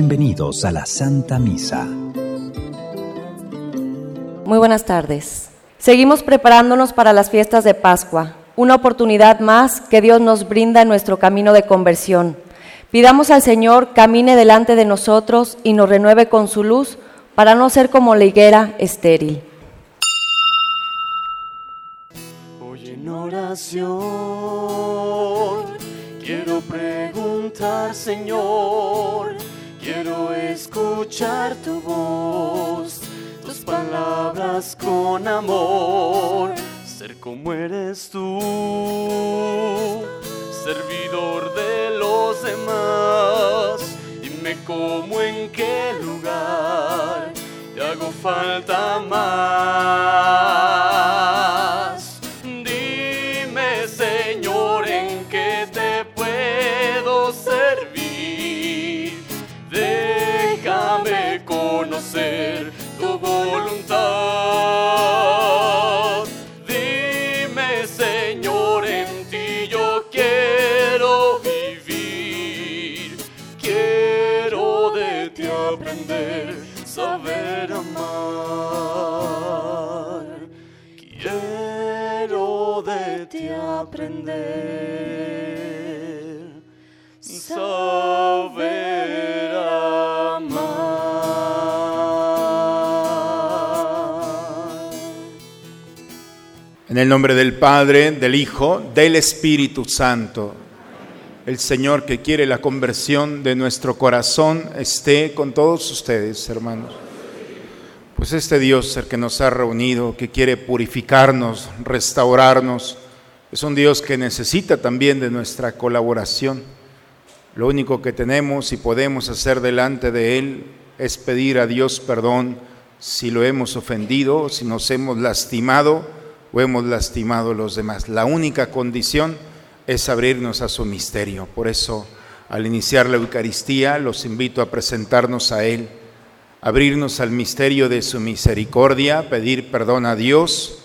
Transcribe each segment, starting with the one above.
Bienvenidos a la Santa Misa. Muy buenas tardes. Seguimos preparándonos para las fiestas de Pascua, una oportunidad más que Dios nos brinda en nuestro camino de conversión. Pidamos al Señor camine delante de nosotros y nos renueve con su luz para no ser como la higuera estéril. Hoy en oración quiero preguntar, Señor, escuchar tu voz, tus palabras con amor, ser como eres tú, servidor de los demás. Dime cómo, en qué lugar te hago falta más. En el nombre del Padre, del Hijo, del Espíritu Santo. El Señor que quiere la conversión de nuestro corazón esté con todos ustedes, hermanos. Pues este Dios, el que nos ha reunido, que quiere purificarnos, restaurarnos, es un Dios que necesita también de nuestra colaboración. Lo único que tenemos y podemos hacer delante de Él es pedir a Dios perdón si lo hemos ofendido, si nos hemos lastimado o hemos lastimado a los demás. La única condición es abrirnos a su misterio. Por eso, al iniciar la Eucaristía, los invito a presentarnos a Él, abrirnos al misterio de su misericordia, pedir perdón a Dios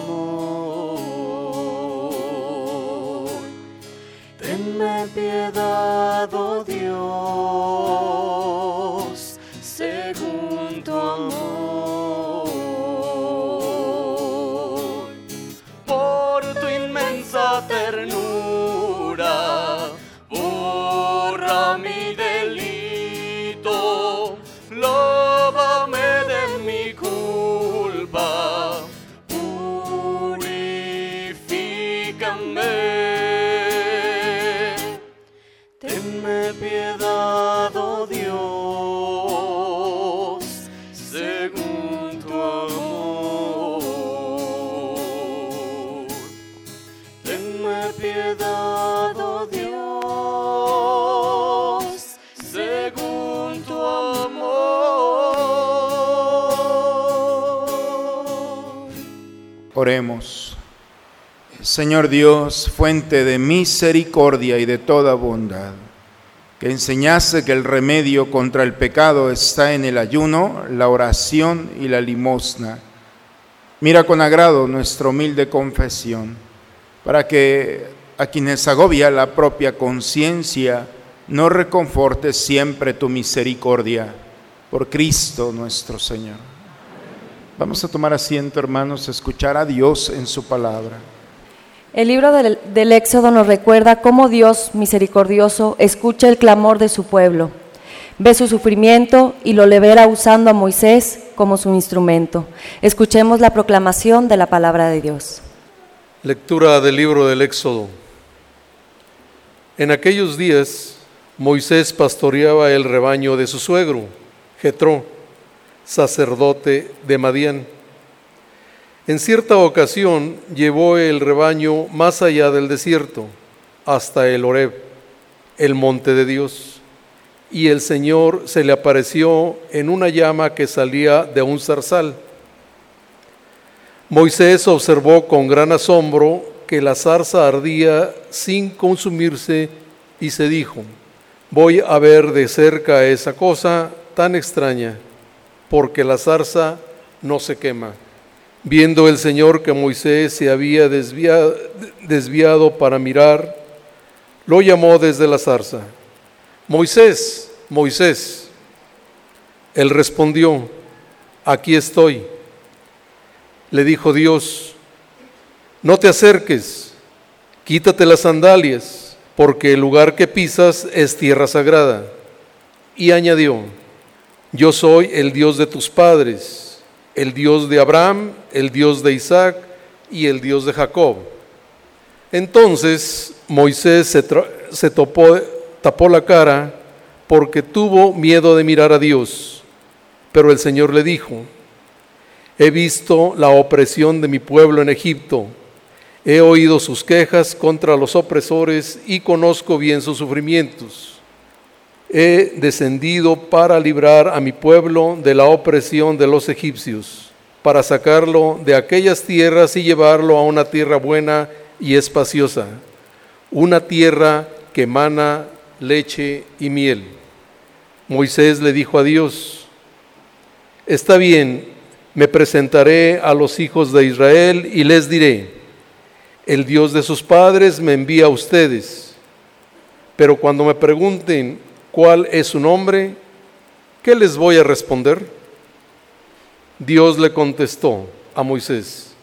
Tenme piedad, oh Dios, Tenme piedad, oh Dios, según tu amor. Tenme piedad, oh Dios, según tu amor. Oremos. Señor Dios, fuente de misericordia y de toda bondad, que enseñaste que el remedio contra el pecado está en el ayuno, la oración y la limosna. Mira con agrado nuestra humilde confesión, para que a quienes agobia la propia conciencia, no reconforte siempre tu misericordia. Por Cristo nuestro Señor. Vamos a tomar asiento, hermanos, a escuchar a Dios en su palabra. El libro del, Éxodo nos recuerda cómo Dios misericordioso escucha el clamor de su pueblo. Ve su sufrimiento y lo libera usando a Moisés como su instrumento. Escuchemos la proclamación de la palabra de Dios. Lectura del libro del Éxodo. En aquellos días Moisés pastoreaba el rebaño de su suegro, Jetro, sacerdote de Madián. En cierta ocasión llevó el rebaño más allá del desierto, hasta el Horeb, el monte de Dios, y el Señor se le apareció en una llama que salía de un zarzal. Moisés observó con gran asombro que la zarza ardía sin consumirse y se dijo, voy a ver de cerca esa cosa tan extraña, porque la zarza no se quema. Viendo el Señor que Moisés se había desviado, desviado para mirar, lo llamó desde la zarza. Moisés, Moisés. Él respondió, aquí estoy. Le dijo Dios, no te acerques, quítate las sandalias, porque el lugar que pisas es tierra sagrada. Y añadió, yo soy el Dios de tus padres, el Dios de Abraham, el Dios de Isaac y el Dios de Jacob. Entonces Moisés se, tapó la cara porque tuvo miedo de mirar a Dios. Pero el Señor le dijo, he visto la opresión de mi pueblo en Egipto, he oído sus quejas contra los opresores y conozco bien sus sufrimientos. He descendido para librar a mi pueblo de la opresión de los egipcios, para sacarlo de aquellas tierras y llevarlo a una tierra buena y espaciosa, una tierra que emana leche y miel. Moisés le dijo a Dios, está bien, me presentaré a los hijos de Israel y les diré, el Dios de sus padres me envía a ustedes, pero cuando me pregunten cuál es su nombre, ¿qué les voy a responder? Dios le contestó a Moisés,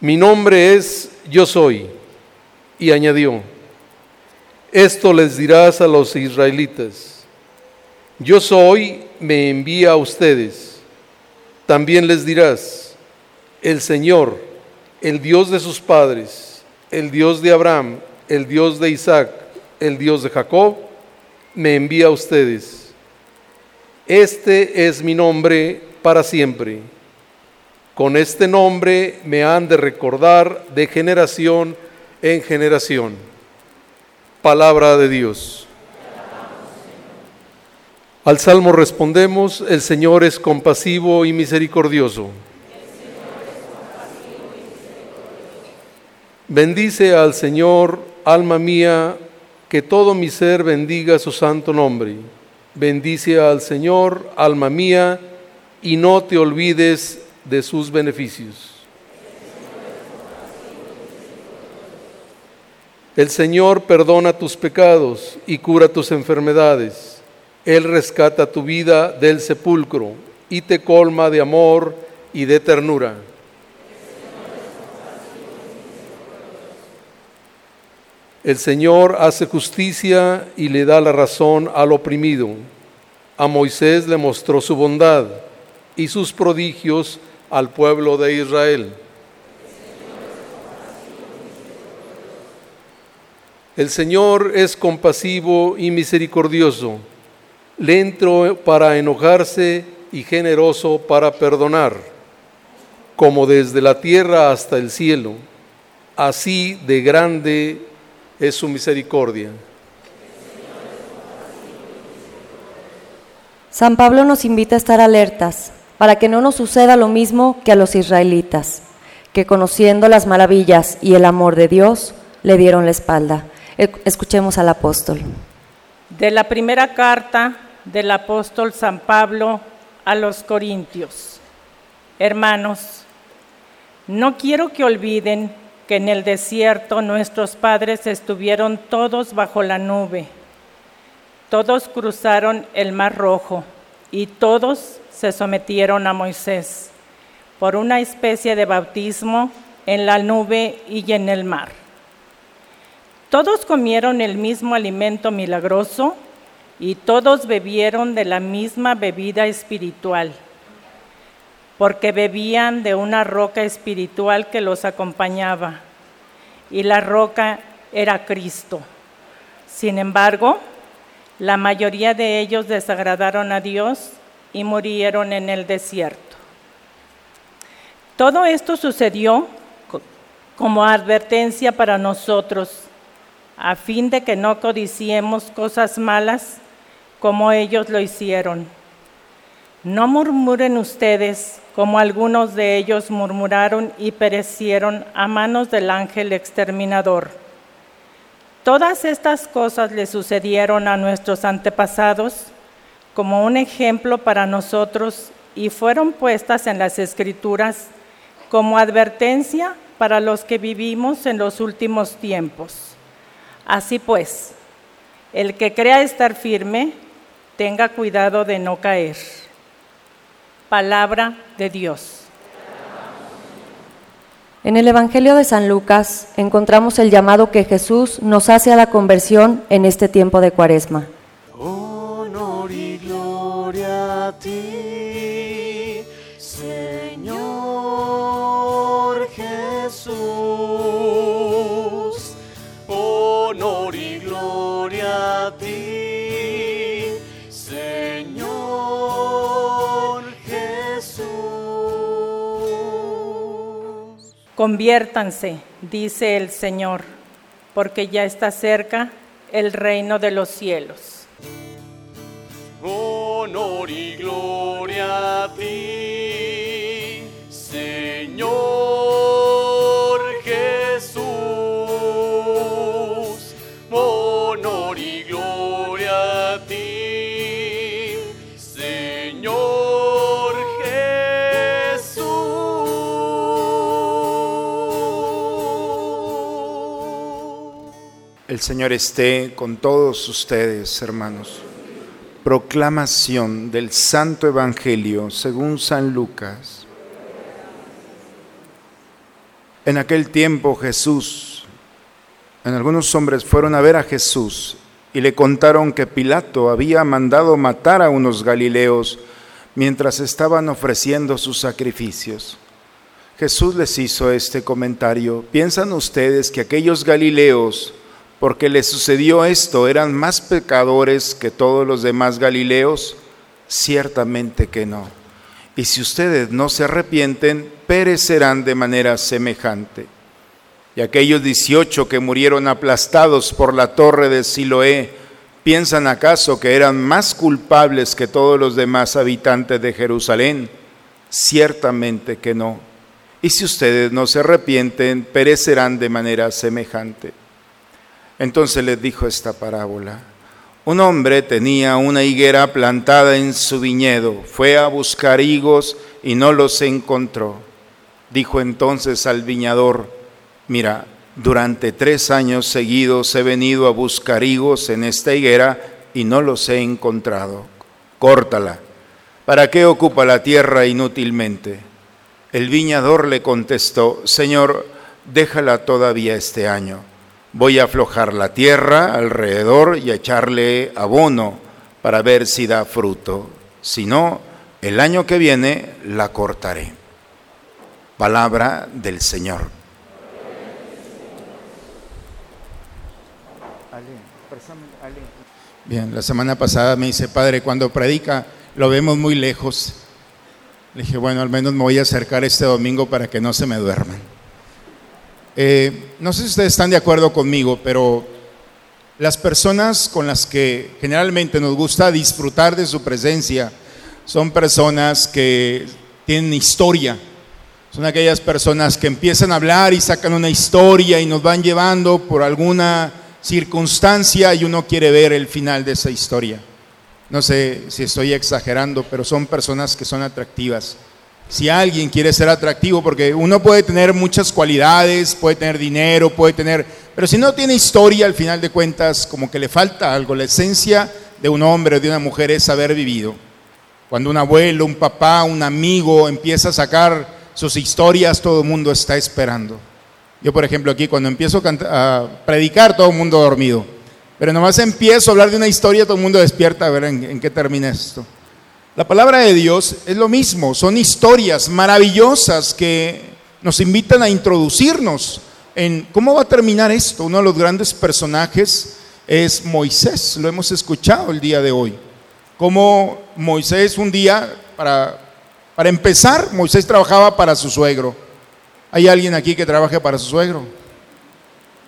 mi nombre es yo soy, y añadió, esto les dirás a los israelitas, yo soy, me envía a ustedes. También les dirás, el Señor, el Dios de sus padres, el Dios de Abraham, el Dios de Isaac, el Dios de Jacob, me envía a ustedes. Este es mi nombre para siempre. Con este nombre me han de recordar de generación en generación. Palabra de Dios. Al salmo respondemos, el Señor es compasivo y misericordioso. Bendice al Señor, alma mía, que todo mi ser bendiga su santo nombre. Bendice al Señor, alma mía, y no te olvides de sus beneficios. El Señor perdona tus pecados y cura tus enfermedades. Él rescata tu vida del sepulcro y te colma de amor y de ternura. El Señor hace justicia y le da la razón al oprimido. A Moisés le mostró su bondad y sus prodigios al pueblo de Israel. El Señor es compasivo y misericordioso, lento para enojarse y generoso para perdonar, como desde la tierra hasta el cielo, así de grande es su misericordia. San Pablo nos invita a estar alertas para que no nos suceda lo mismo que a los israelitas, que conociendo las maravillas y el amor de Dios, le dieron la espalda. Escuchemos al apóstol. De la primera carta del apóstol San Pablo a los Corintios. Hermanos, no quiero que olviden que en el desierto nuestros padres estuvieron todos bajo la nube. Todos cruzaron el mar rojo y todos se sometieron a Moisés por una especie de bautismo en la nube y en el mar. Todos comieron el mismo alimento milagroso y todos bebieron de la misma bebida espiritual, porque bebían de una roca espiritual que los acompañaba, y la roca era Cristo. Sin embargo, la mayoría de ellos desagradaron a Dios y murieron en el desierto. Todo esto sucedió co- como advertencia para nosotros, a fin de que no codiciemos cosas malas como ellos lo hicieron. No murmuren ustedes como algunos de ellos murmuraron y perecieron a manos del ángel exterminador. Todas estas cosas le sucedieron a nuestros antepasados como un ejemplo para nosotros y fueron puestas en las escrituras como advertencia para los que vivimos en los últimos tiempos. Así pues, el que crea estar firme, tenga cuidado de no caer. Palabra de Dios. En el Evangelio de San Lucas encontramos el llamado que Jesús nos hace a la conversión en este tiempo de Cuaresma. Honor y gloria a ti, Señor Jesús. Conviértanse, dice el Señor, porque ya está cerca el reino de los cielos. Honor y gloria a ti, Señor Señor esté con todos ustedes, hermanos. Proclamación del Santo Evangelio según San Lucas. En aquel tiempo Jesús, en algunos hombres fueron a ver a Jesús y le contaron que Pilato había mandado matar a unos galileos mientras estaban ofreciendo sus sacrificios. Jesús les hizo este comentario. ¿Piensan ustedes que aquellos galileos, porque les sucedió esto, eran más pecadores que todos los demás galileos? Ciertamente que no. Y si ustedes no se arrepienten, perecerán de manera semejante. Y aquellos 18 que murieron aplastados por la torre de Siloé, ¿piensan acaso que eran más culpables que todos los demás habitantes de Jerusalén? Ciertamente que no. Y si ustedes no se arrepienten, perecerán de manera semejante. Entonces les dijo esta parábola. Un hombre tenía una higuera plantada en su viñedo, fue a buscar higos y no los encontró. Dijo entonces al viñador, mira, durante tres años seguidos he venido a buscar higos en esta higuera y no los he encontrado. Córtala. ¿Para qué ocupa la tierra inútilmente? El viñador le contestó, Señor, déjala todavía este año. Voy a aflojar la tierra alrededor y a echarle abono para ver si da fruto. Si no, el año que viene la cortaré. Palabra del Señor. Bien, la semana pasada me dice, Padre, cuando predica lo vemos muy lejos. Le dije, bueno, al menos me voy a acercar este domingo para que no se me duerman. Eh, no sé si ustedes están de acuerdo conmigo, pero las personas con las que generalmente nos gusta disfrutar de su presencia son personas que tienen historia. Son aquellas personas que empiezan a hablar y sacan una historia y nos van llevando por alguna circunstancia y uno quiere ver el final de esa historia. No sé si estoy exagerando, pero son personas que son atractivas. Si alguien quiere ser atractivo, porque uno puede tener muchas cualidades, puede tener dinero, puede tener, pero si no tiene historia, al final de cuentas, como que le falta algo. La esencia de un hombre o de una mujer es haber vivido. Cuando un abuelo, un papá, un amigo empieza a sacar sus historias, todo el mundo está esperando. Yo, por ejemplo, aquí cuando empiezo a, predicar, todo el mundo dormido. Pero nomás empiezo a hablar de una historia, todo el mundo despierta a ver en, en qué termina esto. La palabra de Dios es lo mismo, son historias maravillosas que nos invitan a introducirnos en cómo va a terminar esto. Uno de los grandes personajes es Moisés, lo hemos escuchado el día de hoy. Cómo Moisés un día, para, para empezar, Moisés trabajaba para su suegro. ¿Hay alguien aquí que trabaje para su suegro?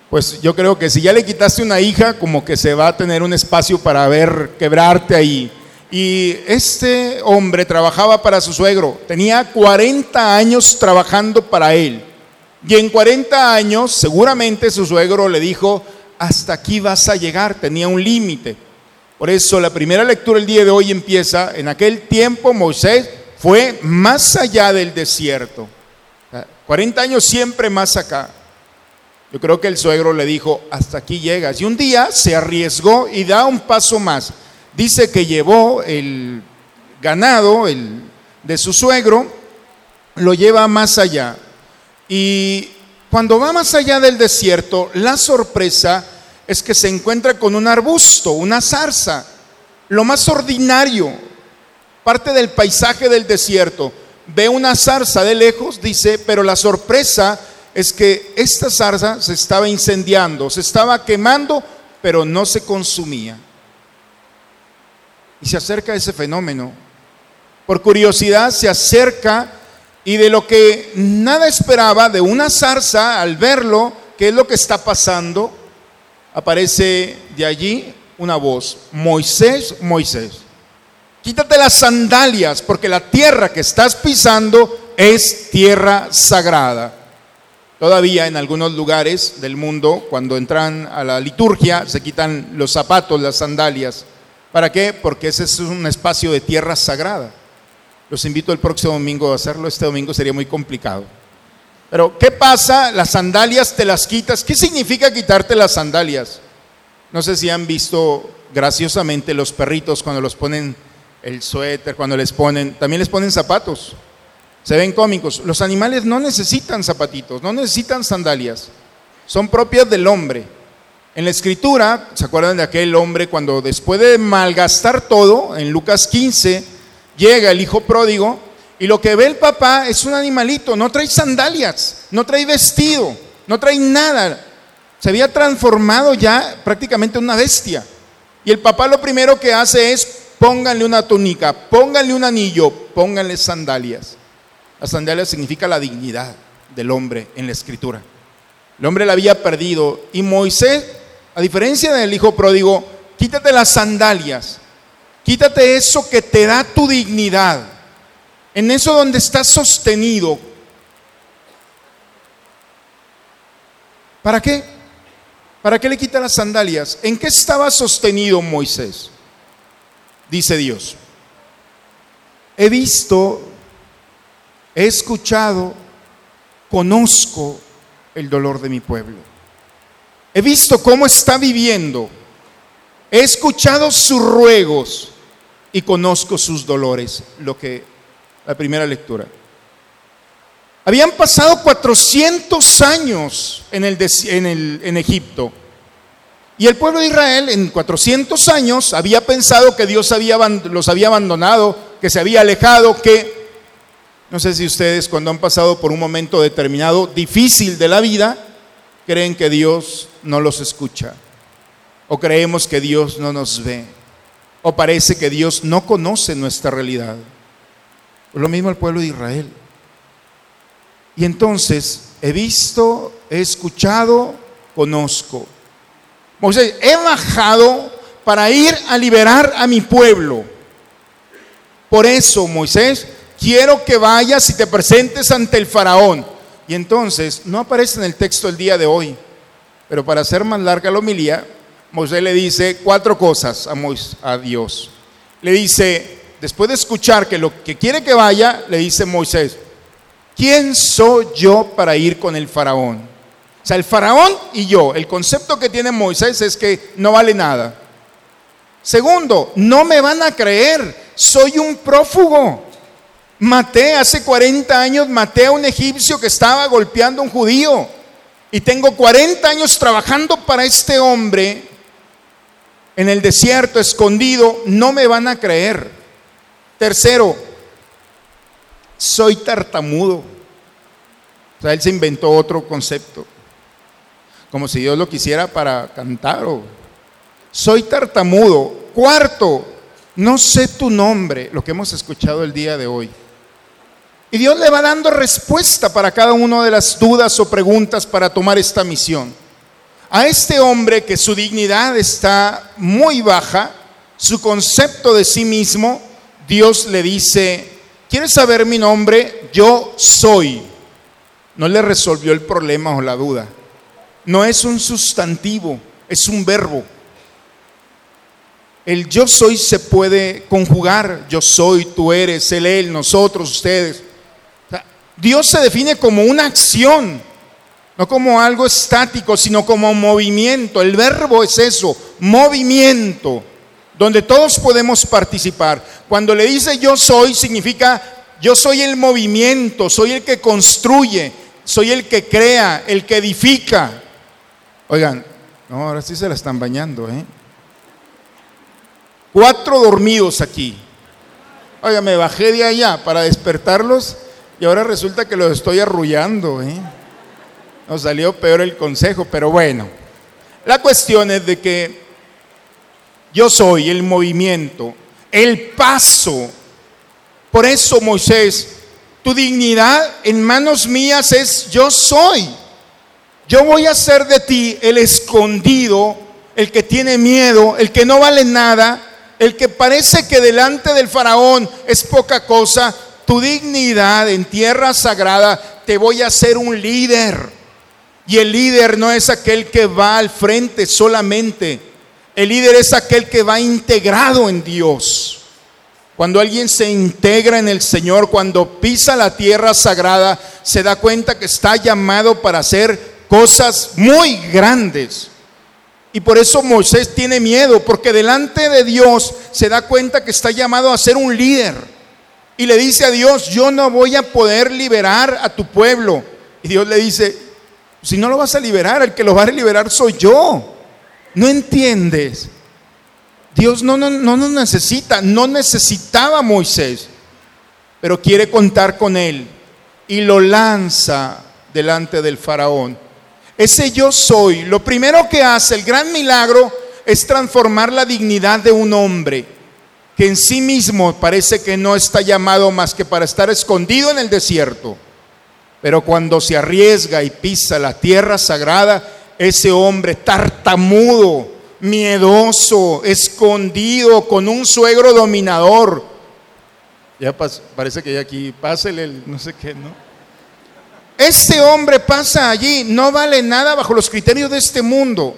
Pues yo creo que si ya le quitaste una hija, como que se va a tener un espacio para ver quebrarte ahí. Y este hombre trabajaba para su suegro, tenía 40 años trabajando para él. Y en 40 años seguramente su suegro le dijo, hasta aquí vas a llegar, tenía un límite. Por eso la primera lectura el día de hoy empieza, en aquel tiempo Moisés fue más allá del desierto. 40 años siempre más acá. Yo creo que el suegro le dijo, hasta aquí llegas. Y un día se arriesgó y da un paso más. Dice que llevó el ganado el, de su suegro, lo lleva más allá. Y cuando va más allá del desierto, la sorpresa es que se encuentra con un arbusto, una zarza, lo más ordinario, parte del paisaje del desierto. Ve una zarza de lejos, dice, pero la sorpresa es que esta zarza se estaba incendiando, se estaba quemando, pero no se consumía. Y se acerca a ese fenómeno. Por curiosidad se acerca y de lo que nada esperaba, de una zarza, al verlo, qué es lo que está pasando, aparece de allí una voz, Moisés, Moisés, quítate las sandalias porque la tierra que estás pisando es tierra sagrada. Todavía en algunos lugares del mundo, cuando entran a la liturgia, se quitan los zapatos, las sandalias. ¿Para qué? Porque ese es un espacio de tierra sagrada. Los invito el próximo domingo a hacerlo. Este domingo sería muy complicado. Pero, ¿qué pasa? Las sandalias te las quitas. ¿Qué significa quitarte las sandalias? No sé si han visto graciosamente los perritos cuando los ponen el suéter, cuando les ponen, también les ponen zapatos. Se ven cómicos. Los animales no necesitan zapatitos, no necesitan sandalias. Son propias del hombre. En la escritura, ¿se acuerdan de aquel hombre cuando después de malgastar todo, en Lucas 15, llega el hijo pródigo y lo que ve el papá es un animalito, no trae sandalias, no trae vestido, no trae nada. Se había transformado ya prácticamente en una bestia. Y el papá lo primero que hace es pónganle una túnica, pónganle un anillo, pónganle sandalias. La sandalia significa la dignidad del hombre en la escritura. El hombre la había perdido y Moisés, a diferencia del hijo pródigo, quítate las sandalias, quítate eso que te da tu dignidad, en eso donde estás sostenido. ¿Para qué? ¿Para qué le quita las sandalias? ¿En qué estaba sostenido Moisés? Dice Dios. He visto He escuchado, conozco el dolor de mi pueblo. He visto cómo está viviendo. He escuchado sus ruegos y conozco sus dolores. Lo que la primera lectura. Habían pasado 400 años en, el, en, el, en Egipto. Y el pueblo de Israel en 400 años había pensado que Dios había, los había abandonado, que se había alejado, que no sé si ustedes cuando han pasado por un momento determinado difícil de la vida, creen que Dios no los escucha. O creemos que Dios no nos ve. O parece que Dios no conoce nuestra realidad. Lo mismo el pueblo de Israel. Y entonces he visto, he escuchado, conozco. Moisés, he bajado para ir a liberar a mi pueblo. Por eso, Moisés, quiero que vayas y te presentes ante el faraón. Y entonces, no aparece en el texto el día de hoy, pero para hacer más larga la homilía, Moisés le dice cuatro cosas a, a Dios. Le dice, después de escuchar que lo que quiere que vaya, le dice Moisés, ¿quién soy yo para ir con el faraón? O sea, el faraón y yo, el concepto que tiene Moisés es que no vale nada. Segundo, no me van a creer, soy un prófugo. Maté hace 40 años, maté a un egipcio que estaba golpeando a un judío. Y tengo 40 años trabajando para este hombre en el desierto, escondido, no me van a creer. Tercero, soy tartamudo. O sea, él se inventó otro concepto, como si Dios lo quisiera para cantar. O... Soy tartamudo. Cuarto, no sé tu nombre, lo que hemos escuchado el día de hoy. Y Dios le va dando respuesta para cada una de las dudas o preguntas para tomar esta misión. A este hombre que su dignidad está muy baja, su concepto de sí mismo, Dios le dice, ¿quieres saber mi nombre? Yo soy. No le resolvió el problema o la duda. No es un sustantivo, es un verbo. El yo soy se puede conjugar, yo soy, tú eres, él, él, nosotros, ustedes. Dios se define como una acción, no como algo estático, sino como movimiento. El verbo es eso, movimiento, donde todos podemos participar. Cuando le dice yo soy, significa yo soy el movimiento, soy el que construye, soy el que crea, el que edifica. Oigan, no, ahora sí se la están bañando, ¿eh? Cuatro dormidos aquí. Oiga, me bajé de allá para despertarlos y ahora resulta que los estoy arrullando. ¿eh? Nos salió peor el consejo, pero bueno. La cuestión es de que yo soy el movimiento, el paso. Por eso, Moisés, tu dignidad en manos mías es yo soy. Yo voy a hacer de ti el escondido, el que tiene miedo, el que no vale nada, el que parece que delante del faraón es poca cosa, tu dignidad en tierra sagrada, te voy a hacer un líder. Y el líder no es aquel que va al frente solamente. El líder es aquel que va integrado en Dios. Cuando alguien se integra en el Señor, cuando pisa la tierra sagrada, se da cuenta que está llamado para hacer cosas muy grandes. Y por eso Moisés tiene miedo, porque delante de Dios se da cuenta que está llamado a ser un líder. Y le dice a Dios, yo no voy a poder liberar a tu pueblo. Y Dios le dice, si no lo vas a liberar, el que lo va a liberar soy yo. No entiendes. Dios no, no, no nos necesita, no necesitaba Moisés, pero quiere contar con él y lo lanza delante del faraón. Ese yo soy, lo primero que hace el gran milagro es transformar la dignidad de un hombre que en sí mismo parece que no está llamado más que para estar escondido en el desierto. Pero cuando se arriesga y pisa la tierra sagrada, ese hombre tartamudo, miedoso, escondido, con un suegro dominador. Ya parece que ya aquí, pásele el no sé qué, ¿no? Este hombre pasa allí, no vale nada bajo los criterios de este mundo.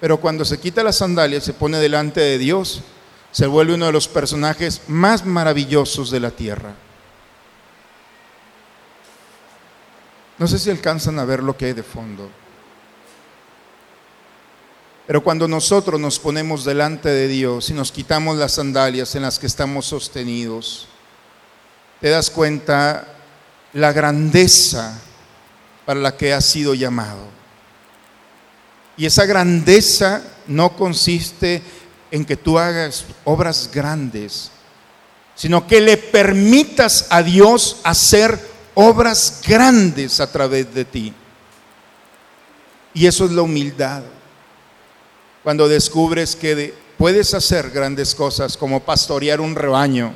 Pero cuando se quita las sandalias, se pone delante de Dios, se vuelve uno de los personajes más maravillosos de la tierra. No sé si alcanzan a ver lo que hay de fondo. Pero cuando nosotros nos ponemos delante de Dios y nos quitamos las sandalias en las que estamos sostenidos, te das cuenta la grandeza para la que has sido llamado. Y esa grandeza no consiste en que tú hagas obras grandes, sino que le permitas a Dios hacer obras grandes a través de ti. Y eso es la humildad. Cuando descubres que puedes hacer grandes cosas como pastorear un rebaño,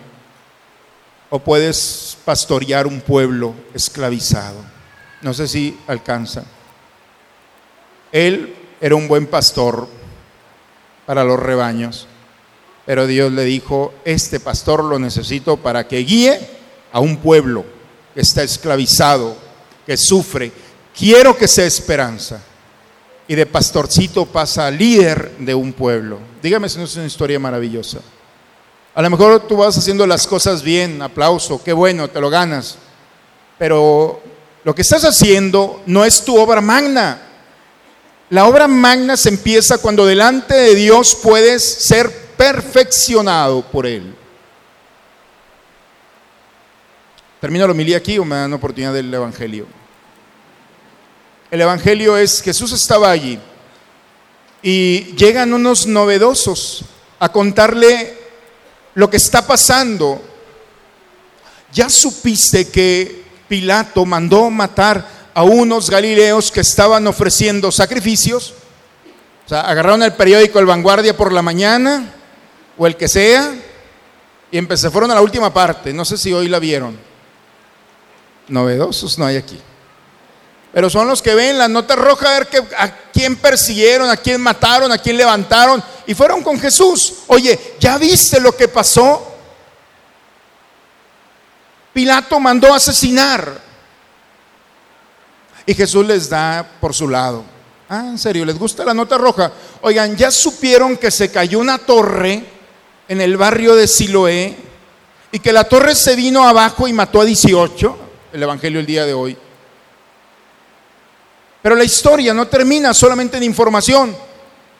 o puedes pastorear un pueblo esclavizado. No sé si alcanza. Él era un buen pastor para los rebaños, pero Dios le dijo, este pastor lo necesito para que guíe a un pueblo que está esclavizado, que sufre. Quiero que sea esperanza. Y de pastorcito pasa a líder de un pueblo. Dígame si no es una historia maravillosa. A lo mejor tú vas haciendo las cosas bien, aplauso, qué bueno, te lo ganas. Pero lo que estás haciendo no es tu obra magna. La obra magna se empieza cuando delante de Dios puedes ser perfeccionado por Él. Termino la homilía aquí o me dan oportunidad del Evangelio. El Evangelio es Jesús estaba allí y llegan unos novedosos a contarle lo que está pasando. ¿Ya supiste que Pilato mandó matar a unos galileos que estaban ofreciendo sacrificios? O sea, agarraron el periódico El Vanguardia por la mañana o el que sea y empecé, fueron a la última parte. No sé si hoy la vieron. Novedosos no hay aquí. Pero son los que ven la nota roja a ver que, a quién persiguieron, a quién mataron, a quién levantaron. Y fueron con Jesús. Oye, ¿ya viste lo que pasó? Pilato mandó asesinar. Y Jesús les da por su lado. Ah, en serio, ¿les gusta la nota roja? Oigan, ¿ya supieron que se cayó una torre en el barrio de Siloé y que la torre se vino abajo y mató a 18? El Evangelio el día de hoy. Pero la historia no termina solamente en información.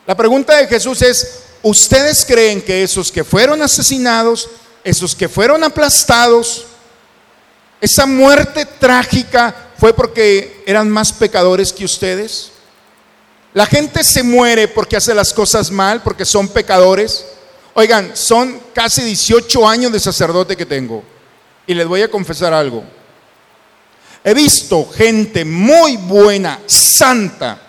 La pregunta de Jesús es, ¿ustedes creen que esos que fueron asesinados, esos que fueron aplastados, esa muerte trágica fue porque eran más pecadores que ustedes? La gente se muere porque hace las cosas mal, porque son pecadores. Oigan, son casi 18 años de sacerdote que tengo. Y les voy a confesar algo. He visto gente muy buena, santa,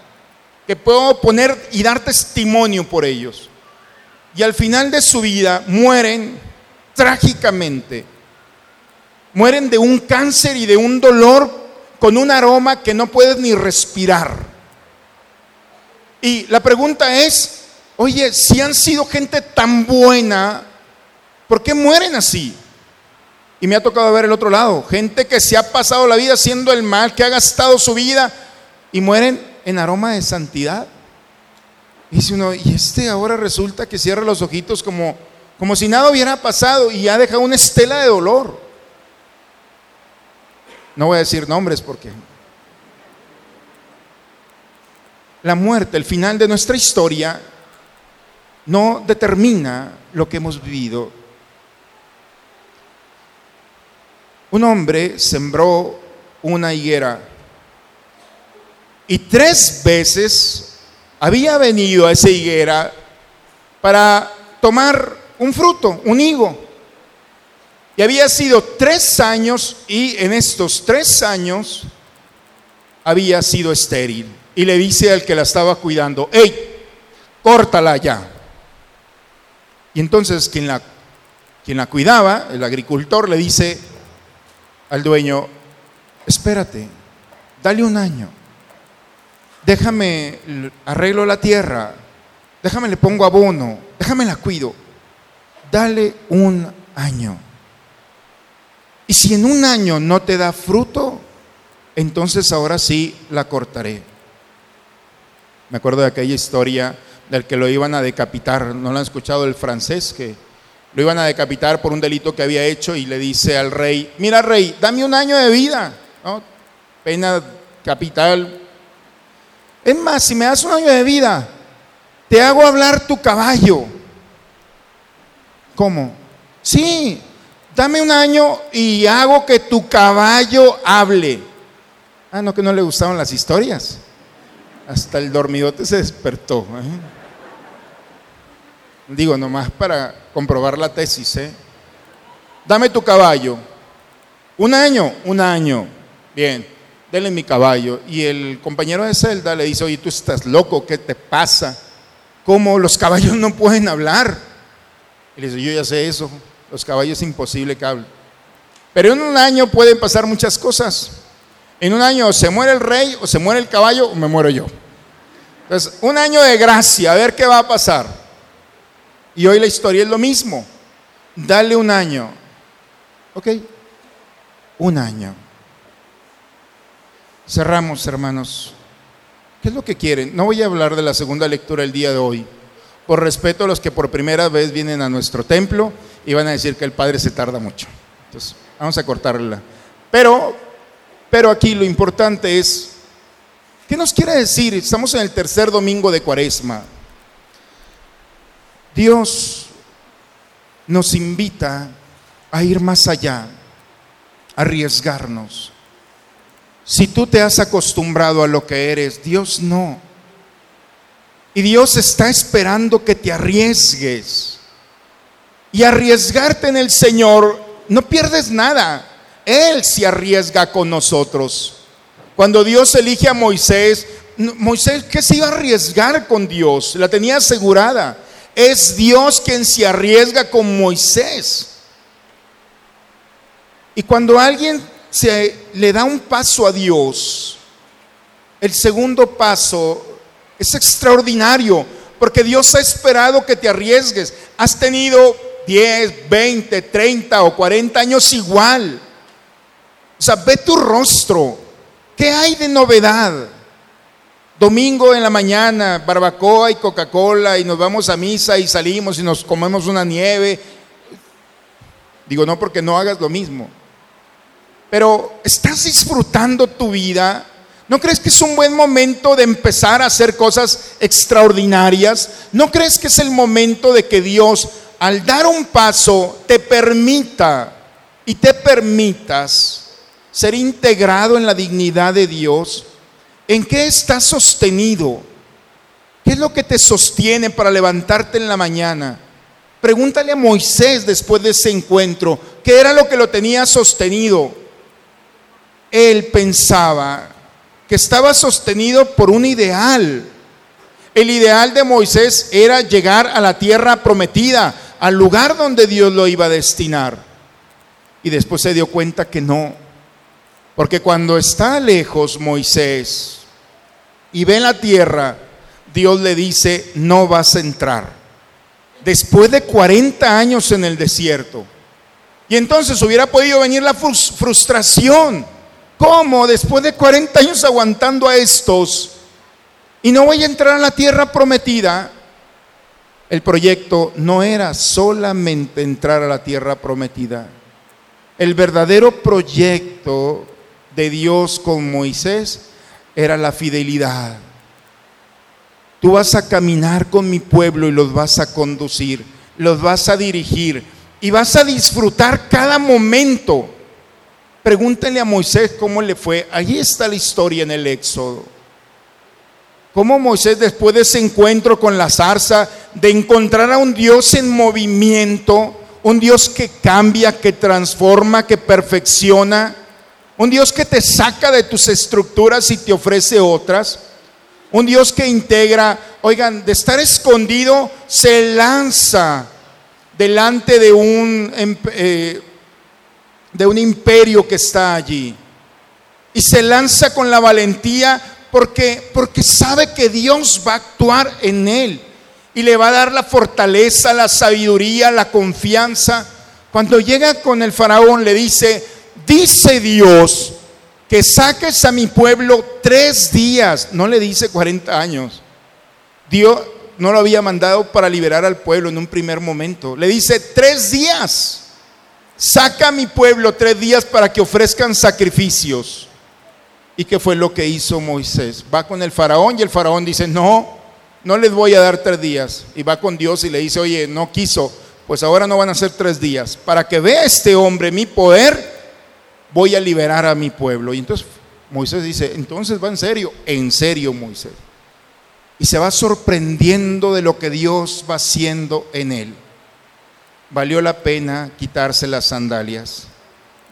que puedo poner y dar testimonio por ellos. Y al final de su vida mueren trágicamente. Mueren de un cáncer y de un dolor con un aroma que no puedes ni respirar. Y la pregunta es, oye, si han sido gente tan buena, ¿por qué mueren así? Y me ha tocado ver el otro lado, gente que se ha pasado la vida haciendo el mal, que ha gastado su vida y mueren en aroma de santidad. Y dice uno, y este ahora resulta que cierra los ojitos como, como si nada hubiera pasado y ha dejado una estela de dolor. No voy a decir nombres porque la muerte, el final de nuestra historia, no determina lo que hemos vivido, un hombre sembró una higuera y tres veces había venido a esa higuera para tomar un fruto, un higo. Y había sido tres años y en estos tres años había sido estéril. Y le dice al que la estaba cuidando, hey, córtala ya. Y entonces quien la, quien la cuidaba, el agricultor, le dice, al dueño, espérate, dale un año, déjame, arreglo la tierra, déjame le pongo abono, déjame la cuido, dale un año. Y si en un año no te da fruto, entonces ahora sí la cortaré. Me acuerdo de aquella historia del que lo iban a decapitar, ¿no lo han escuchado el francés? Que lo iban a decapitar por un delito que había hecho y le dice al rey, mira rey, dame un año de vida, pena capital. Es más, si me das un año de vida, te hago hablar tu caballo. ¿Cómo? Sí, dame un año y hago que tu caballo hable. Ah, no, que no le gustaban las historias. Hasta el dormidote se despertó. ¿eh? Digo, nomás para comprobar la tesis, ¿eh? Dame tu caballo. Un año, un año. Bien, denle mi caballo. Y el compañero de celda le dice, oye, tú estás loco, ¿qué te pasa? ¿Cómo los caballos no pueden hablar? Y le dice, yo ya sé eso, los caballos es imposible que hablen. Pero en un año pueden pasar muchas cosas. En un año se muere el rey, o se muere el caballo, o me muero yo. Entonces, un año de gracia, a ver qué va a pasar. Y hoy la historia es lo mismo. Dale un año. ¿Ok? Un año. Cerramos, hermanos. ¿Qué es lo que quieren? No voy a hablar de la segunda lectura el día de hoy, por respeto a los que por primera vez vienen a nuestro templo y van a decir que el Padre se tarda mucho. Entonces, vamos a cortarla. Pero, pero aquí lo importante es, ¿qué nos quiere decir? Estamos en el tercer domingo de Cuaresma. Dios nos invita a ir más allá, a arriesgarnos. Si tú te has acostumbrado a lo que eres, Dios no. Y Dios está esperando que te arriesgues. Y arriesgarte en el Señor, no pierdes nada. Él se arriesga con nosotros. Cuando Dios elige a Moisés, Moisés, ¿qué se iba a arriesgar con Dios? La tenía asegurada. Es Dios quien se arriesga con Moisés. Y cuando alguien se le da un paso a Dios, el segundo paso es extraordinario, porque Dios ha esperado que te arriesgues. Has tenido 10, 20, 30 o 40 años igual. O sea, ve tu rostro. ¿Qué hay de novedad? Domingo en la mañana, barbacoa y Coca-Cola y nos vamos a misa y salimos y nos comemos una nieve. Digo, no porque no hagas lo mismo. Pero estás disfrutando tu vida. ¿No crees que es un buen momento de empezar a hacer cosas extraordinarias? ¿No crees que es el momento de que Dios, al dar un paso, te permita y te permitas ser integrado en la dignidad de Dios? ¿En qué estás sostenido? ¿Qué es lo que te sostiene para levantarte en la mañana? Pregúntale a Moisés después de ese encuentro, ¿qué era lo que lo tenía sostenido? Él pensaba que estaba sostenido por un ideal. El ideal de Moisés era llegar a la tierra prometida, al lugar donde Dios lo iba a destinar. Y después se dio cuenta que no. Porque cuando está lejos Moisés y ve la tierra, Dios le dice, no vas a entrar. Después de 40 años en el desierto. Y entonces hubiera podido venir la frus- frustración. ¿Cómo? Después de 40 años aguantando a estos y no voy a entrar a la tierra prometida. El proyecto no era solamente entrar a la tierra prometida. El verdadero proyecto de Dios con Moisés era la fidelidad. Tú vas a caminar con mi pueblo y los vas a conducir, los vas a dirigir y vas a disfrutar cada momento. Pregúntenle a Moisés cómo le fue. Allí está la historia en el Éxodo. Cómo Moisés después de ese encuentro con la zarza, de encontrar a un Dios en movimiento, un Dios que cambia, que transforma, que perfecciona, un Dios que te saca de tus estructuras y te ofrece otras, un Dios que integra, oigan, de estar escondido, se lanza delante de un, em- eh, de un imperio que está allí. Y se lanza con la valentía porque, porque sabe que Dios va a actuar en él. Y le va a dar la fortaleza, la sabiduría, la confianza. Cuando llega con el faraón le dice, dice Dios que saques a mi pueblo tres días. No le dice 40 años. Dios no lo había mandado para liberar al pueblo en un primer momento. Le dice tres días. Saca a mi pueblo tres días para que ofrezcan sacrificios. ¿Y qué fue lo que hizo Moisés? Va con el faraón y el faraón dice, no, no les voy a dar tres días. Y va con Dios y le dice, oye, no quiso, pues ahora no van a ser tres días. Para que vea este hombre mi poder, voy a liberar a mi pueblo. Y entonces Moisés dice, entonces va en serio, en serio Moisés. Y se va sorprendiendo de lo que Dios va haciendo en él. Valió la pena quitarse las sandalias.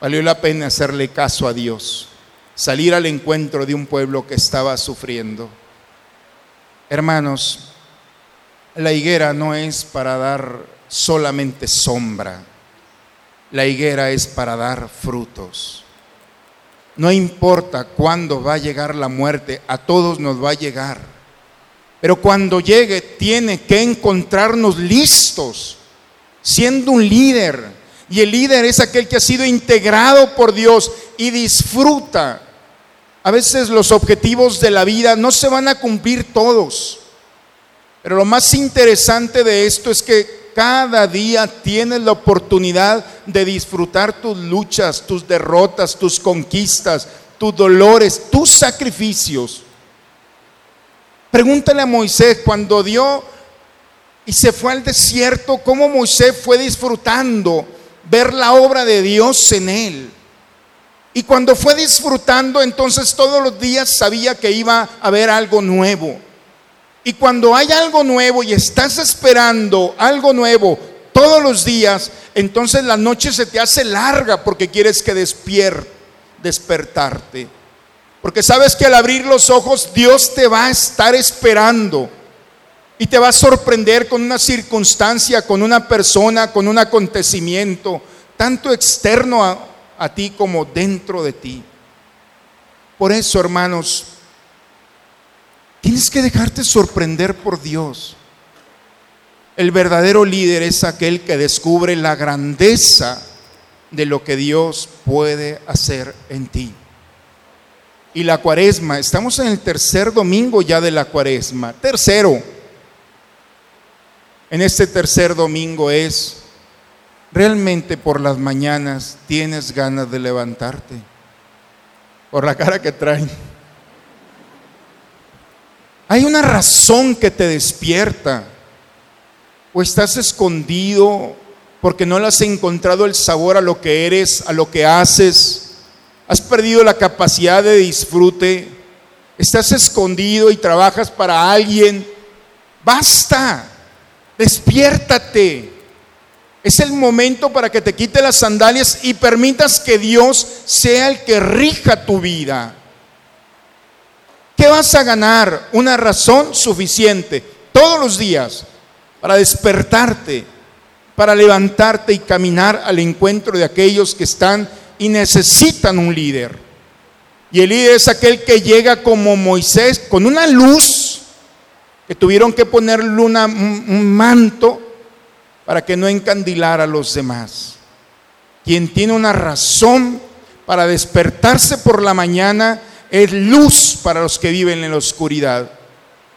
Valió la pena hacerle caso a Dios. Salir al encuentro de un pueblo que estaba sufriendo. Hermanos, la higuera no es para dar solamente sombra. La higuera es para dar frutos. No importa cuándo va a llegar la muerte, a todos nos va a llegar. Pero cuando llegue tiene que encontrarnos listos, siendo un líder. Y el líder es aquel que ha sido integrado por Dios y disfruta. A veces los objetivos de la vida no se van a cumplir todos. Pero lo más interesante de esto es que cada día tienes la oportunidad de disfrutar tus luchas, tus derrotas, tus conquistas, tus dolores, tus sacrificios. Pregúntale a Moisés cuando dio y se fue al desierto, cómo Moisés fue disfrutando ver la obra de Dios en él. Y cuando fue disfrutando, entonces todos los días sabía que iba a haber algo nuevo. Y cuando hay algo nuevo y estás esperando algo nuevo todos los días, entonces la noche se te hace larga porque quieres que despier despertarte. Porque sabes que al abrir los ojos Dios te va a estar esperando y te va a sorprender con una circunstancia, con una persona, con un acontecimiento, tanto externo a, ti como dentro de ti. Por eso, hermanos, tienes que dejarte sorprender por Dios. El verdadero líder es aquel que descubre la grandeza de lo que Dios puede hacer en ti. Y la cuaresma, estamos en el tercer domingo ya de la cuaresma. Tercero, en este tercer domingo es, realmente por las mañanas tienes ganas de levantarte, por la cara que traen. Hay una razón que te despierta, o estás escondido porque no le has encontrado el sabor a lo que eres, a lo que haces, has perdido la capacidad de disfrute, estás escondido y trabajas para alguien. Basta, despiértate. Es el momento para que te quite las sandalias y permitas que Dios sea el que rija tu vida. ¿Qué vas a ganar? Una razón suficiente todos los días para despertarte, para levantarte y caminar al encuentro de aquellos que están y necesitan un líder. Y el líder es aquel que llega como Moisés con una luz, que tuvieron que ponerle un, manto para que no encandilara a los demás. Quien tiene una razón para despertarse por la mañana es luz para los que viven en la oscuridad.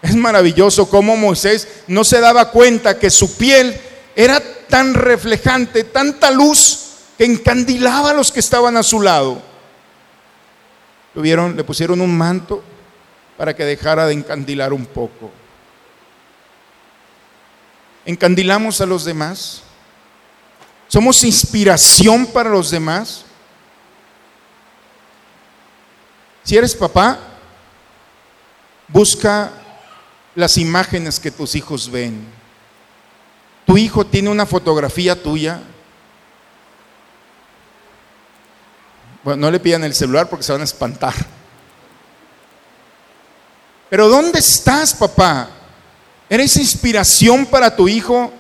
Es maravilloso cómo Moisés no se daba cuenta que su piel era tan reflejante, tanta luz, que encandilaba a los que estaban a su lado. Le pusieron un manto para que dejara de encandilar un poco. ¿Encandilamos a los demás? ¿Somos inspiración para los demás? Si eres papá, busca las imágenes que tus hijos ven. Tu hijo tiene una fotografía tuya. Bueno, no le pidan el celular porque se van a espantar. Pero ¿dónde estás, papá? ¿Eres inspiración para tu hijo?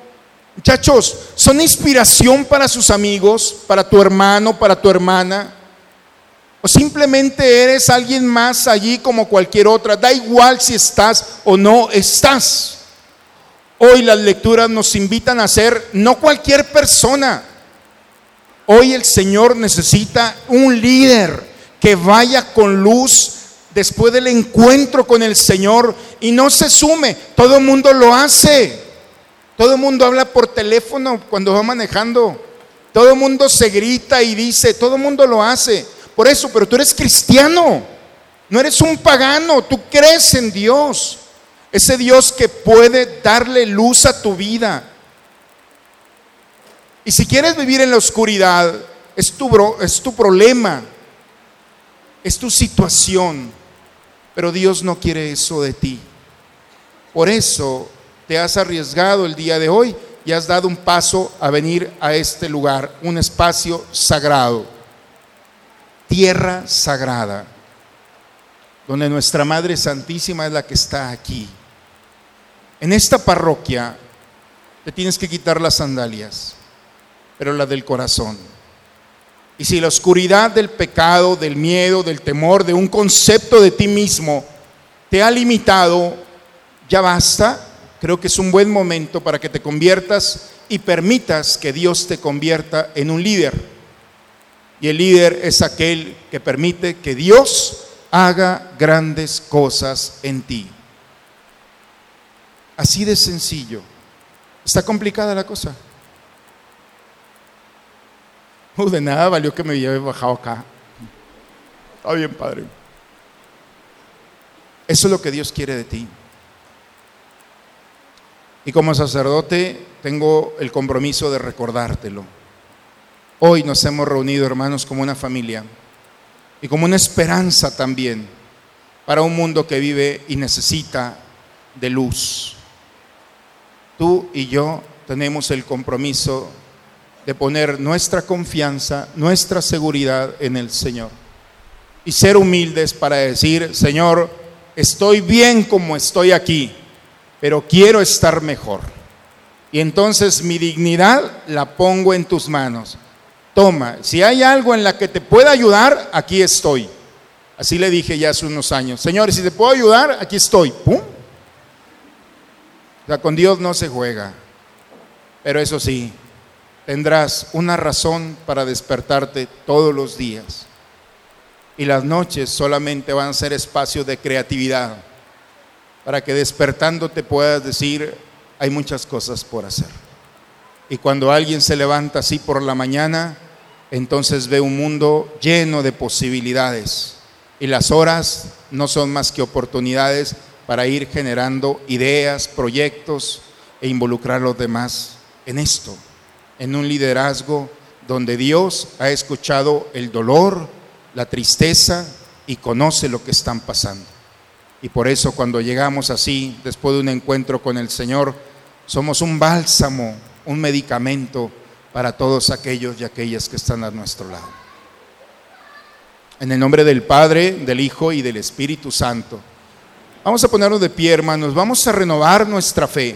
Muchachos, ¿son inspiración para sus amigos, para tu hermano, para tu hermana? ¿O simplemente eres alguien más allí como cualquier otra? Da igual si estás o no estás. Hoy las lecturas nos invitan a ser no cualquier persona. Hoy el Señor necesita un líder que vaya con luz después del encuentro con el Señor y no se sume. Todo el mundo lo hace. Todo el mundo habla por teléfono cuando va manejando. Todo el mundo se grita y dice, todo el mundo lo hace. Por eso, pero tú eres cristiano. No eres un pagano, tú crees en Dios. Ese Dios que puede darle luz a tu vida. Y si quieres vivir en la oscuridad, es tu, bro- es tu problema, es tu situación. Pero Dios no quiere eso de ti. Por eso te has arriesgado el día de hoy y has dado un paso a venir a este lugar, un espacio sagrado, tierra sagrada, donde nuestra Madre Santísima es la que está aquí. En esta parroquia te tienes que quitar las sandalias, pero las del corazón. Y si la oscuridad del pecado, del miedo, del temor, de un concepto de ti mismo te ha limitado, ya basta. Creo que es un buen momento para que te conviertas y permitas que Dios te convierta en un líder. Y el líder es aquel que permite que Dios haga grandes cosas en ti. Así de sencillo. ¿Está complicada la cosa? De nada valió que me haya bajado acá. Está bien, Padre. Eso es lo que Dios quiere de ti. Y como sacerdote tengo el compromiso de recordártelo. Hoy nos hemos reunido, hermanos, como una familia y como una esperanza también para un mundo que vive y necesita de luz. Tú y yo tenemos el compromiso de poner nuestra confianza, nuestra seguridad en el Señor. Y ser humildes para decir, Señor, estoy bien como estoy aquí, pero quiero estar mejor. Y entonces mi dignidad la pongo en tus manos. Toma, si hay algo en la que te pueda ayudar, aquí estoy. Así le dije ya hace unos años. Señor, si te puedo ayudar, aquí estoy. ¡Pum! O sea, con Dios no se juega. Pero eso sí, tendrás una razón para despertarte todos los días. Y las noches solamente van a ser espacios de creatividad, para que despertándote puedas decir, hay muchas cosas por hacer. Y cuando alguien se levanta así por la mañana, entonces ve un mundo lleno de posibilidades. Y las horas no son más que oportunidades para ir generando ideas, proyectos e involucrar a los demás en esto, en un liderazgo donde Dios ha escuchado el dolor, la tristeza y conoce lo que están pasando. Y por eso cuando llegamos así, después de un encuentro con el Señor, somos un bálsamo, un medicamento para todos aquellos y aquellas que están a nuestro lado. En el nombre del Padre, del Hijo y del Espíritu Santo. Vamos a ponernos de pie, hermanos. Vamos a renovar nuestra fe.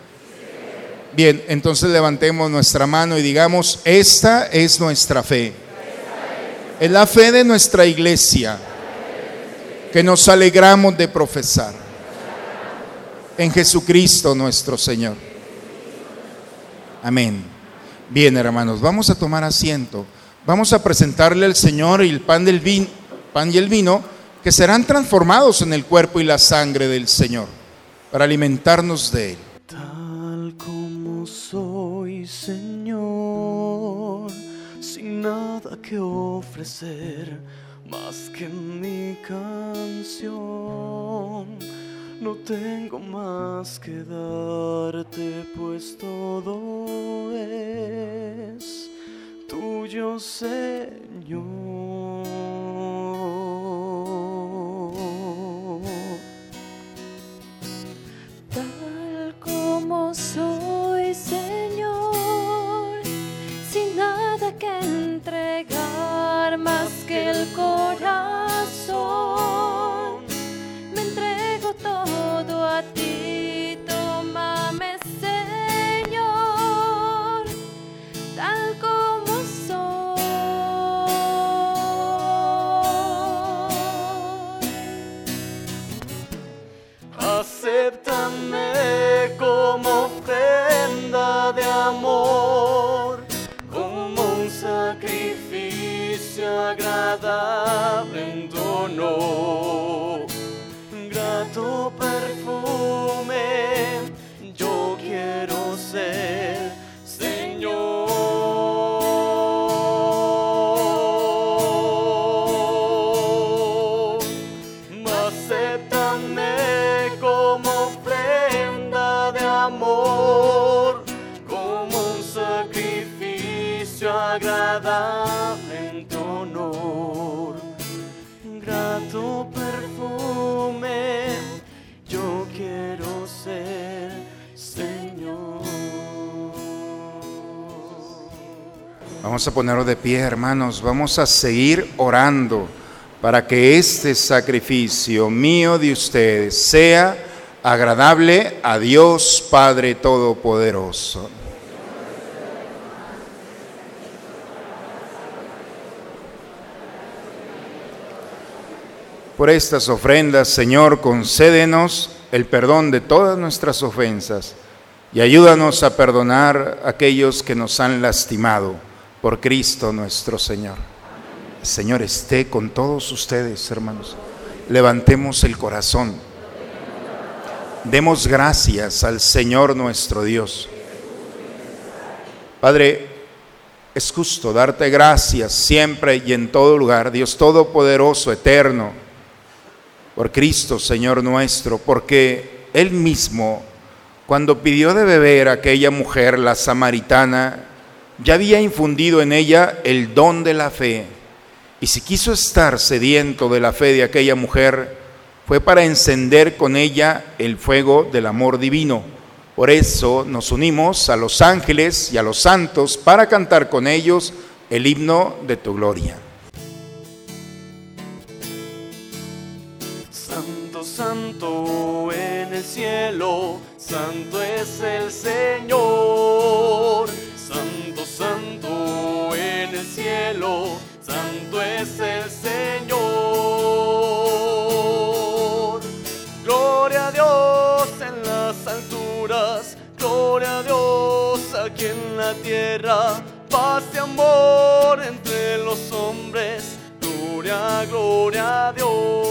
Bien, entonces levantemos nuestra mano y digamos, esta es nuestra fe. Es la fe de nuestra iglesia que nos alegramos de profesar en Jesucristo nuestro Señor. Amén. Bien, hermanos, vamos a tomar asiento. Vamos a presentarle al Señor el pan, del vino, pan y el vino que serán transformados en el cuerpo y la sangre del Señor para alimentarnos de él. Señor, sin nada que ofrecer más que mi canción. No tengo más que darte, pues todo es tuyo, Señor. Tal como soy, Señor, que entregar más que el corazón. Me entrego todo a ti, tómame, Señor, tal como soy. Acéptame como ofrenda de amor, agradable en tu. Grato perfume, Vamos a ponernos de pie, hermanos. Vamos a seguir orando para que este sacrificio mío de ustedes sea agradable a Dios Padre Todopoderoso. Por estas ofrendas, Señor, concédenos el perdón de todas nuestras ofensas y ayúdanos a perdonar a aquellos que nos han lastimado por Cristo nuestro Señor. El Señor esté con todos ustedes, hermanos. Levantemos el corazón. Demos gracias al Señor nuestro Dios. Padre, es justo darte gracias siempre y en todo lugar, Dios Todopoderoso, eterno, por Cristo, Señor nuestro, porque Él mismo, cuando pidió de beber a aquella mujer, la samaritana, ya había infundido en ella el don de la fe. Y si quiso estar sediento de la fe de aquella mujer, fue para encender con ella el fuego del amor divino. Por eso nos unimos a los ángeles y a los santos para cantar con ellos el himno de tu gloria. Santo, santo en el cielo, santo es el Señor. Santo es el Señor. Gloria a Dios en las alturas, gloria a Dios aquí en la tierra, paz y amor entre los hombres, gloria, gloria a Dios.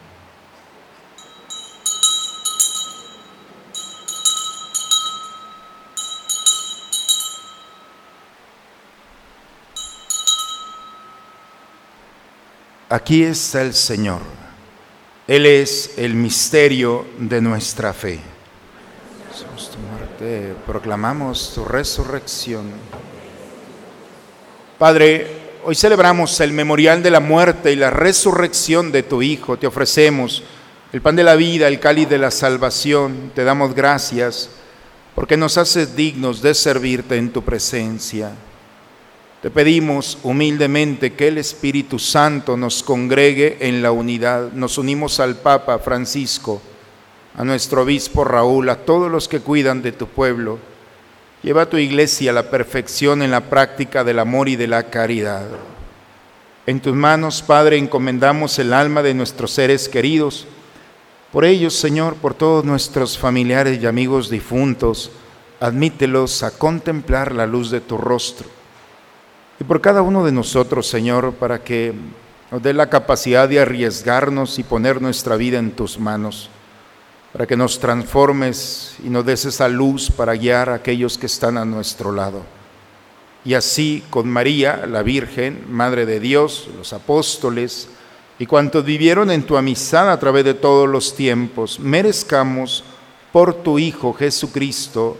Aquí está el Señor. Él es el misterio de nuestra fe. Proclamamos tu resurrección. Padre, hoy celebramos el memorial de la muerte y la resurrección de tu Hijo. Te ofrecemos el pan de la vida, el cáliz de la salvación. Te damos gracias porque nos haces dignos de servirte en tu presencia. Te pedimos humildemente que el Espíritu Santo nos congregue en la unidad. Nos unimos al Papa Francisco, a nuestro obispo Raúl, a todos los que cuidan de tu pueblo. Lleva a tu iglesia a la perfección en la práctica del amor y de la caridad. En tus manos, Padre, encomendamos el alma de nuestros seres queridos. Por ellos, Señor, por todos nuestros familiares y amigos difuntos, admítelos a contemplar la luz de tu rostro y por cada uno de nosotros, Señor, para que nos dé la capacidad de arriesgarnos y poner nuestra vida en tus manos, para que nos transformes y nos des esa luz para guiar a aquellos que están a nuestro lado. Y así con María, la Virgen, Madre de Dios, los apóstoles y cuantos vivieron en tu amistad a través de todos los tiempos, merezcamos por tu Hijo Jesucristo,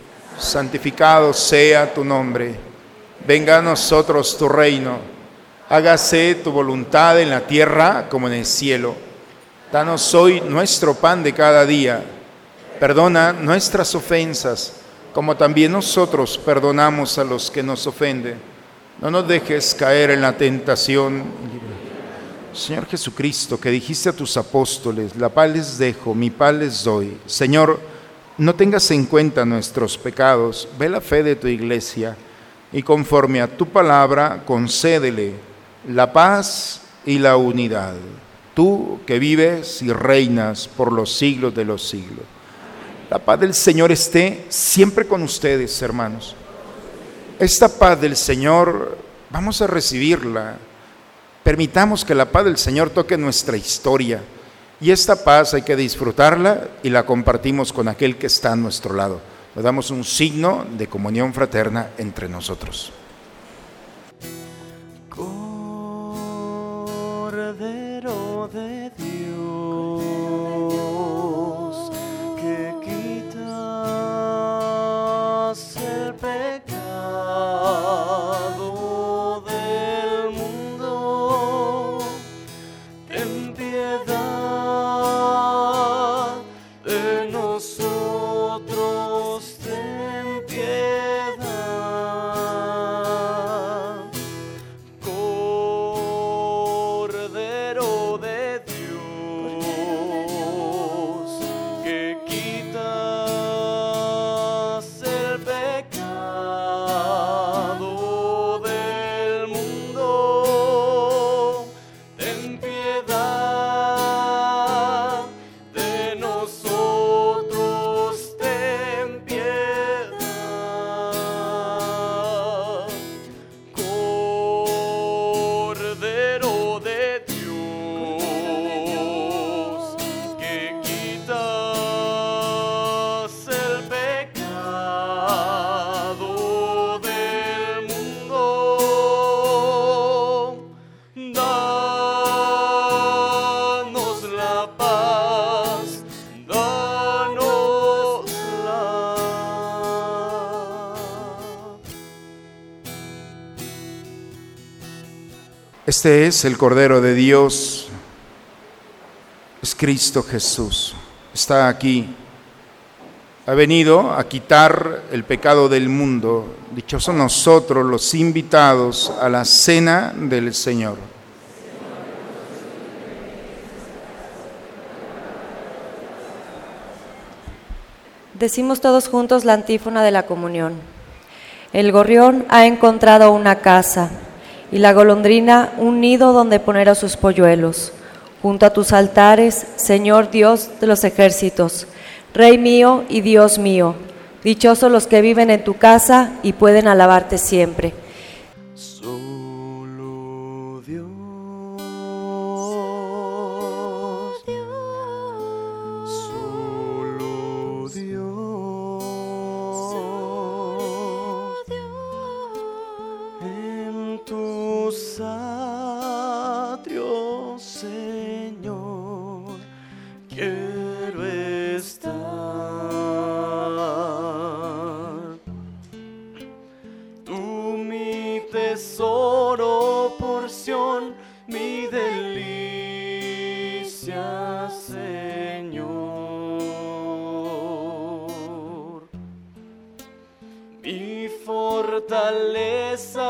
santificado sea tu nombre, Venga a nosotros tu reino. Hágase tu voluntad en la tierra como en el cielo. Danos hoy nuestro pan de cada día. Perdona nuestras ofensas, como también nosotros perdonamos a los que nos ofenden. No nos dejes caer en la tentación. Señor Jesucristo, que dijiste a tus apóstoles, la paz les dejo, mi paz les doy. Señor, no tengas en cuenta nuestros pecados, ve la fe de tu iglesia y conforme a tu palabra concédele la paz y la unidad. Tú que vives y reinas por los siglos de los siglos. La paz del Señor esté siempre con ustedes, hermanos. Esta paz del Señor, vamos a recibirla. Permitamos que la paz del Señor toque nuestra historia. Y esta paz hay que disfrutarla y la compartimos con aquel que está a nuestro lado. Le damos un signo de comunión fraterna entre nosotros. Este es el Cordero de Dios, es Cristo Jesús. Está aquí. Ha venido a quitar el pecado del mundo. Dichosos nosotros los invitados a la cena del Señor. Decimos todos juntos la antífona de la comunión. El gorrión ha encontrado una casa y la golondrina un nido donde poner a sus polluelos. Junto a tus altares, Señor Dios de los ejércitos, Rey mío y Dios mío, dichosos los que viven en tu casa y pueden alabarte siempre. Señor, quiero estar. Tú mi tesoro, porción, mi delicia, Señor. Mi fortaleza,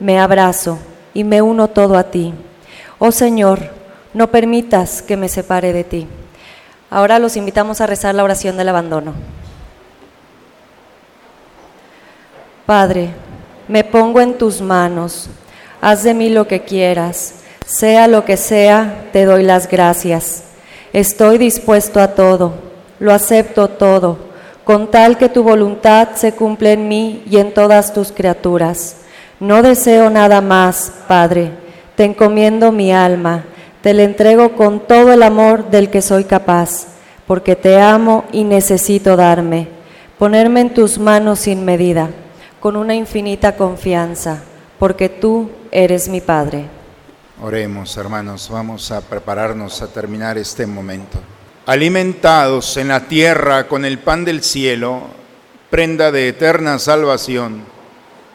me abrazo y me uno todo a ti. Oh Señor, no permitas que me separe de ti. Ahora los invitamos a rezar la oración del abandono. Padre, me pongo en tus manos, haz de mí lo que quieras, sea lo que sea, te doy las gracias. Estoy dispuesto a todo, lo acepto todo, con tal que tu voluntad se cumpla en mí y en todas tus criaturas. No deseo nada más, Padre, te encomiendo mi alma, te la entrego con todo el amor del que soy capaz, porque te amo y necesito darme, ponerme en tus manos sin medida, con una infinita confianza, porque tú eres mi Padre. Oremos, hermanos, vamos a prepararnos a terminar este momento. Alimentados en la tierra con el pan del cielo, prenda de eterna salvación,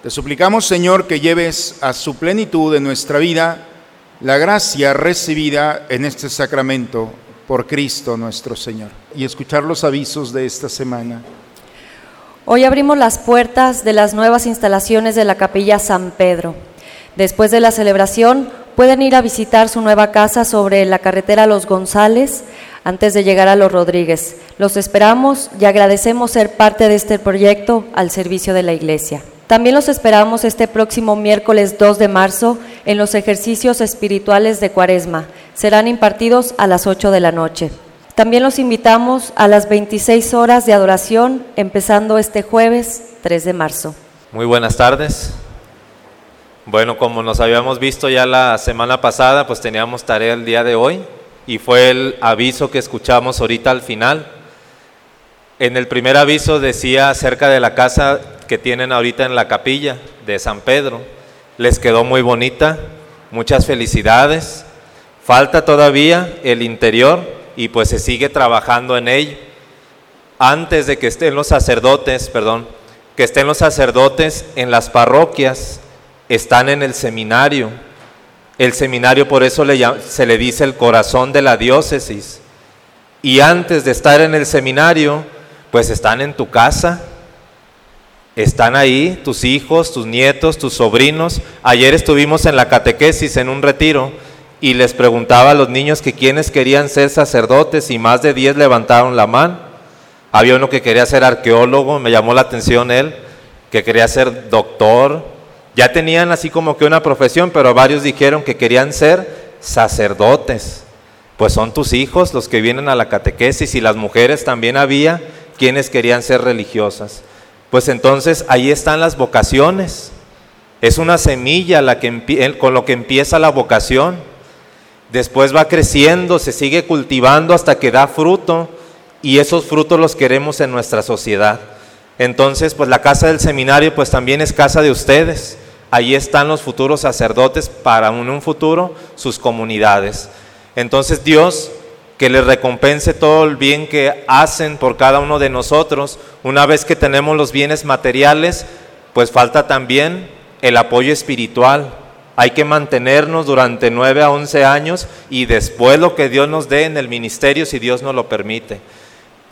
te suplicamos, Señor, que lleves a su plenitud en nuestra vida la gracia recibida en este sacramento por Cristo nuestro Señor. Y escuchar los avisos de esta semana. Hoy abrimos las puertas de las nuevas instalaciones de la capilla San Pedro. Después de la celebración pueden ir a visitar su nueva casa sobre la carretera Los González antes de llegar a Los Rodríguez. Los esperamos y agradecemos ser parte de este proyecto al servicio de la iglesia. También los esperamos este próximo miércoles 2 de marzo en los ejercicios espirituales de Cuaresma. Serán impartidos a las 8 de la noche. También los invitamos a las 26 horas de adoración, empezando este jueves 3 de marzo. Muy buenas tardes. Bueno, como nos habíamos visto ya la semana pasada, pues teníamos tarea el día de hoy y fue el aviso que escuchamos ahorita al final. En el primer aviso decía acerca de la casa que tienen ahorita en la capilla de San Pedro. Les quedó muy bonita, muchas felicidades. Falta todavía el interior y pues se sigue trabajando en ello. Antes de que estén los sacerdotes, perdón, que estén los sacerdotes en las parroquias, están en el seminario. El seminario por eso se le dice el corazón de la diócesis. Y antes de estar en el seminario, pues están en tu casa, están ahí tus hijos, tus nietos, tus sobrinos. Ayer estuvimos en la catequesis en un retiro y les preguntaba a los niños que quiénes querían ser sacerdotes y más de 10 levantaron la mano. Había uno que quería ser arqueólogo, me llamó la atención él, que quería ser doctor. Ya tenían así como que una profesión, pero varios dijeron que querían ser sacerdotes. Pues son tus hijos los que vienen a la catequesis y las mujeres también había quienes querían ser religiosas. Pues entonces ahí están las vocaciones. Es una semilla la que con lo que empieza la vocación. Después va creciendo, se sigue cultivando hasta que da fruto y esos frutos los queremos en nuestra sociedad. Entonces, pues la casa del seminario pues también es casa de ustedes. Ahí están los futuros sacerdotes para un futuro sus comunidades. Entonces Dios que les recompense todo el bien que hacen por cada uno de nosotros. Una vez que tenemos los bienes materiales, pues falta también el apoyo espiritual. Hay que mantenernos durante 9 a 11 años y después lo que Dios nos dé en el ministerio, si Dios nos lo permite.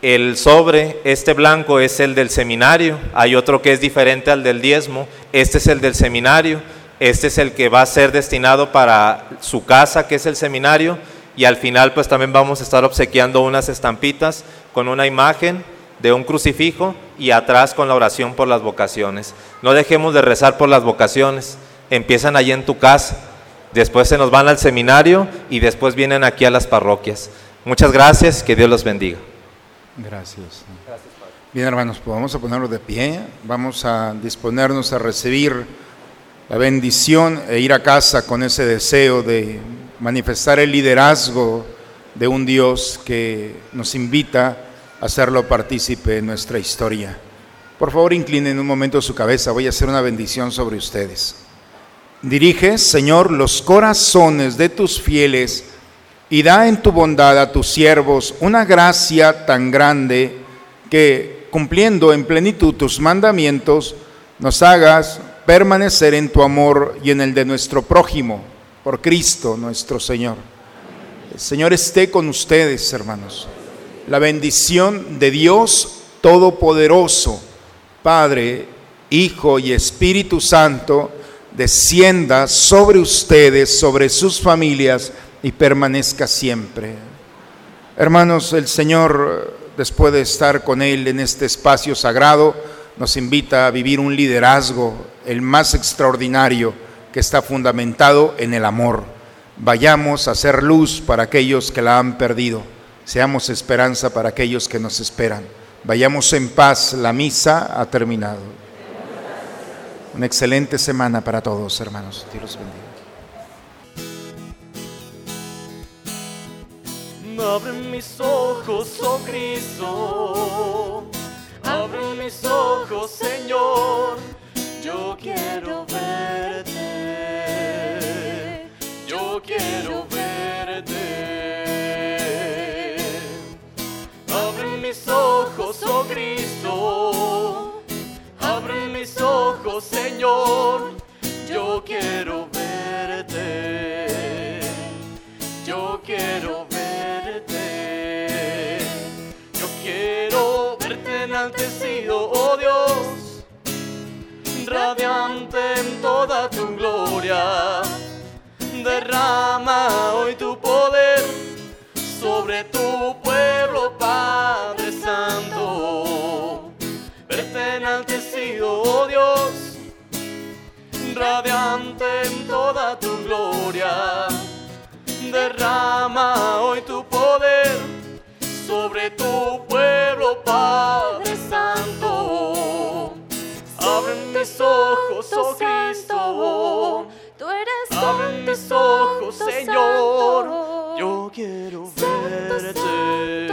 El sobre, este blanco es el del seminario, hay otro que es diferente al del diezmo, este es el del seminario, este es el que va a ser destinado para su casa, que es el seminario, y al final pues también vamos a estar obsequiando unas estampitas con una imagen de un crucifijo y atrás con la oración por las vocaciones. No dejemos de rezar por las vocaciones, empiezan allí en tu casa, después se nos van al seminario y después vienen aquí a las parroquias. Muchas gracias, que Dios los bendiga. Gracias. Bien, hermanos, pues vamos a ponernos de pie, vamos a disponernos a recibir la bendición e ir a casa con ese deseo de manifestar el liderazgo de un Dios que nos invita a hacerlo partícipe en nuestra historia. Por favor, inclinen un momento su cabeza, voy a hacer una bendición sobre ustedes. Dirige, Señor, los corazones de tus fieles y da en tu bondad a tus siervos una gracia tan grande que, cumpliendo en plenitud tus mandamientos, nos hagas permanecer en tu amor y en el de nuestro prójimo, por Cristo nuestro Señor. El Señor esté con ustedes, hermanos. La bendición de Dios Todopoderoso, Padre, Hijo y Espíritu Santo, descienda sobre ustedes, sobre sus familias y permanezca siempre. Hermanos, el Señor, después de estar con Él en este espacio sagrado, nos invita a vivir un liderazgo, el más extraordinario, que está fundamentado en el amor. Vayamos a ser luz para aquellos que la han perdido. Seamos esperanza para aquellos que nos esperan. Vayamos en paz. La misa ha terminado. Una excelente semana para todos, hermanos. Dios los bendiga. Abre mis ojos, oh Cristo. Abre mis ojos, Señor. Yo quiero verte. Señor. Yo quiero verte. Yo quiero verte. Yo quiero verte enaltecido, oh Dios, radiante en toda tu gloria. Derrama hoy tu poder sobre tu mis ojos, Señor. Yo quiero verte.